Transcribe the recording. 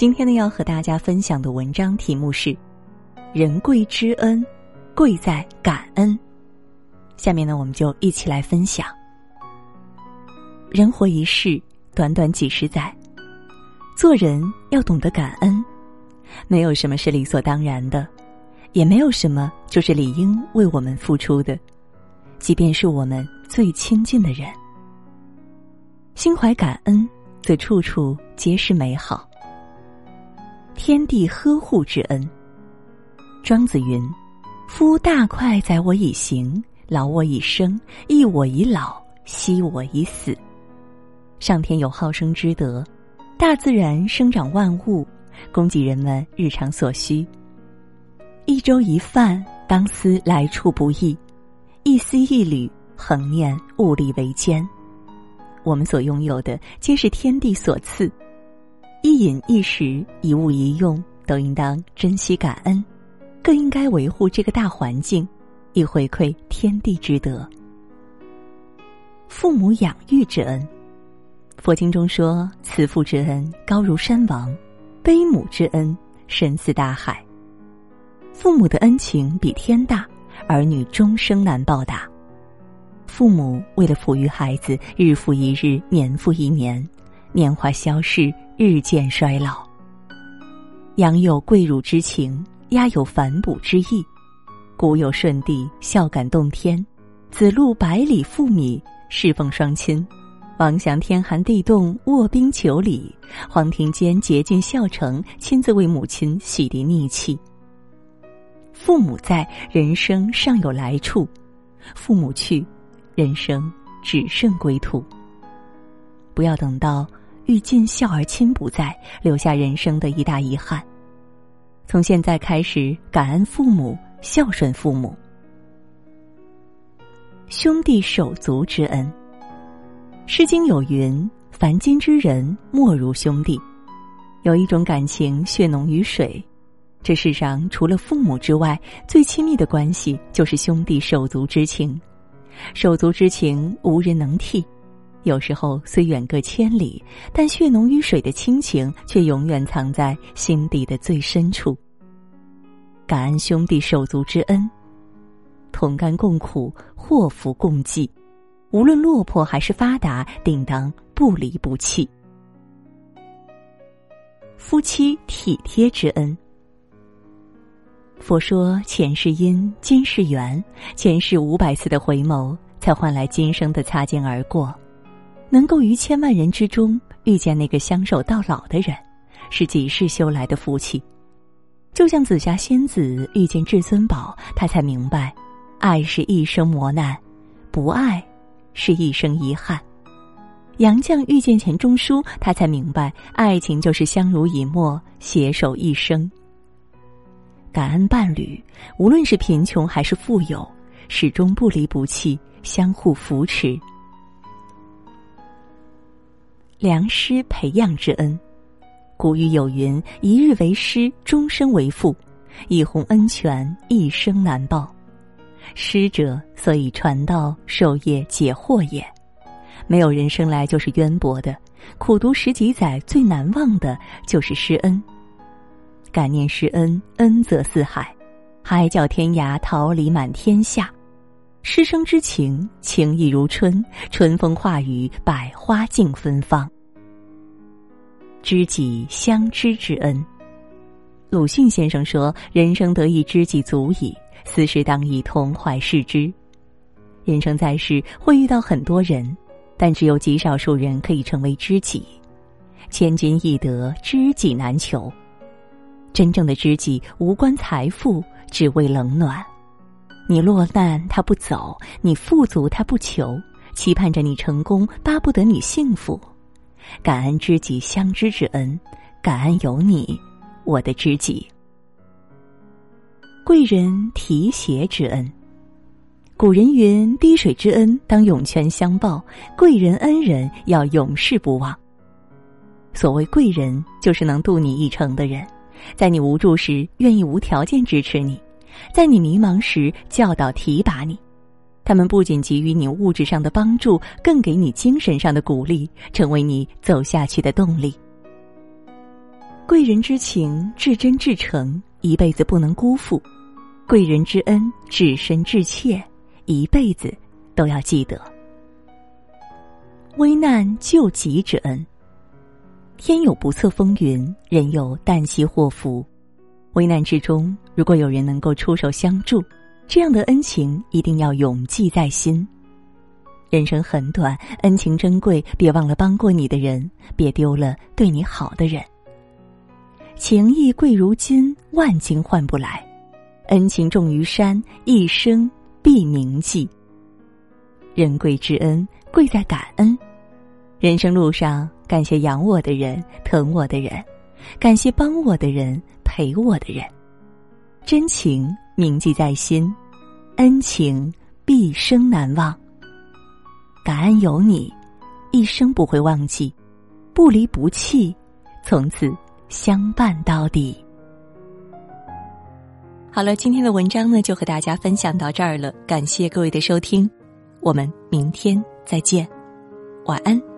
今天呢，要和大家分享的文章题目是“人贵知恩，贵在感恩”。下面呢，我们就一起来分享。人活一世，短短几十载，做人要懂得感恩。没有什么是理所当然的，也没有什么就是理应为我们付出的，即便是我们最亲近的人。心怀感恩，则处处皆是美好。天地呵护之恩。庄子云：“夫大快哉，我以行，劳我以生，益我以老，息我以死。”上天有好生之德，大自然生长万物，供给人们日常所需。一粥一饭，当思来处不易；一丝一缕，恒念物力维艰。我们所拥有的，皆是天地所赐。一饮一食一物一用都应当珍惜感恩，更应该维护这个大环境，以回馈天地之德。父母养育之恩，佛经中说：“慈父之恩高如山王，悲母之恩深似大海。”父母的恩情比天大，儿女终生难报答。父母为了抚育孩子，日复一日，年复一年，年华消逝。日渐衰老。养有跪乳之情，鸦有反哺之意。古有舜帝孝感动天，子路百里赴米侍奉双亲；王祥天寒地冻卧冰求鲤，黄庭坚竭尽孝诚，亲自为母亲洗涤逆气。父母在，人生尚有来处；父母去，人生只剩归途。不要等到。欲尽孝而亲不在，留下人生的一大遗憾。从现在开始，感恩父母，孝顺父母。兄弟手足之恩，《诗经》有云：“凡今之人，莫如兄弟。”有一种感情，血浓于水。这世上除了父母之外，最亲密的关系就是兄弟手足之情。手足之情，无人能替。有时候虽远隔千里，但血浓于水的亲情却永远藏在心底的最深处。感恩兄弟手足之恩，同甘共苦，祸福共济，无论落魄还是发达，定当不离不弃。夫妻体贴之恩。佛说前世因，今世缘，前世五百次的回眸，才换来今生的擦肩而过。能够于千万人之中遇见那个相守到老的人，是几世修来的福气。就像紫霞仙子遇见至尊宝，她才明白，爱是一生磨难，不爱是一生遗憾。杨绛遇见钱钟书，他才明白，爱情就是相濡以沫，携手一生。感恩伴侣，无论是贫穷还是富有，始终不离不弃，相互扶持。良师培养之恩，古语有云：“一日为师，终身为父。”一泓恩泉，一生难报。师者，所以传道授业解惑也。没有人生来就是渊博的，苦读十几载，最难忘的就是师恩。感念师恩，恩泽四海，海角天涯，桃李满天下。师生之情，情意如春，春风化雨，百花竞芬芳。知己相知之恩，鲁迅先生说：“人生得一知己足矣，斯事当以同怀视之。”人生在世会遇到很多人，但只有极少数人可以成为知己。千金易得，知己难求。真正的知己无关财富，只为冷暖。你落难他不走，你富足他不求，期盼着你成功，巴不得你幸福。感恩知己相知之恩，感恩有你，我的知己。贵人提携之恩，古人云：“滴水之恩，当涌泉相报；贵人恩人，要永世不忘。”所谓贵人，就是能渡你一程的人，在你无助时愿意无条件支持你。在你迷茫时教导提拔你，他们不仅给予你物质上的帮助，更给你精神上的鼓励，成为你走下去的动力。贵人之情至真至诚，一辈子不能辜负；贵人之恩至深至切，一辈子都要记得。危难救急之恩。天有不测风云，人有旦夕祸福。危难之中，如果有人能够出手相助，这样的恩情一定要永记在心。人生很短，恩情珍贵，别忘了帮过你的人，别丢了对你好的人。情义贵如金，万金换不来；恩情重于山，一生必铭记。人贵之恩，贵在感恩。人生路上，感谢养我的人、疼我的人，感谢帮我的人、陪我的人。真情铭记在心，恩情毕生难忘。感恩有你，一生不会忘记，不离不弃，从此相伴到底。好了，今天的文章呢，就和大家分享到这儿了。感谢各位的收听，我们明天再见，晚安。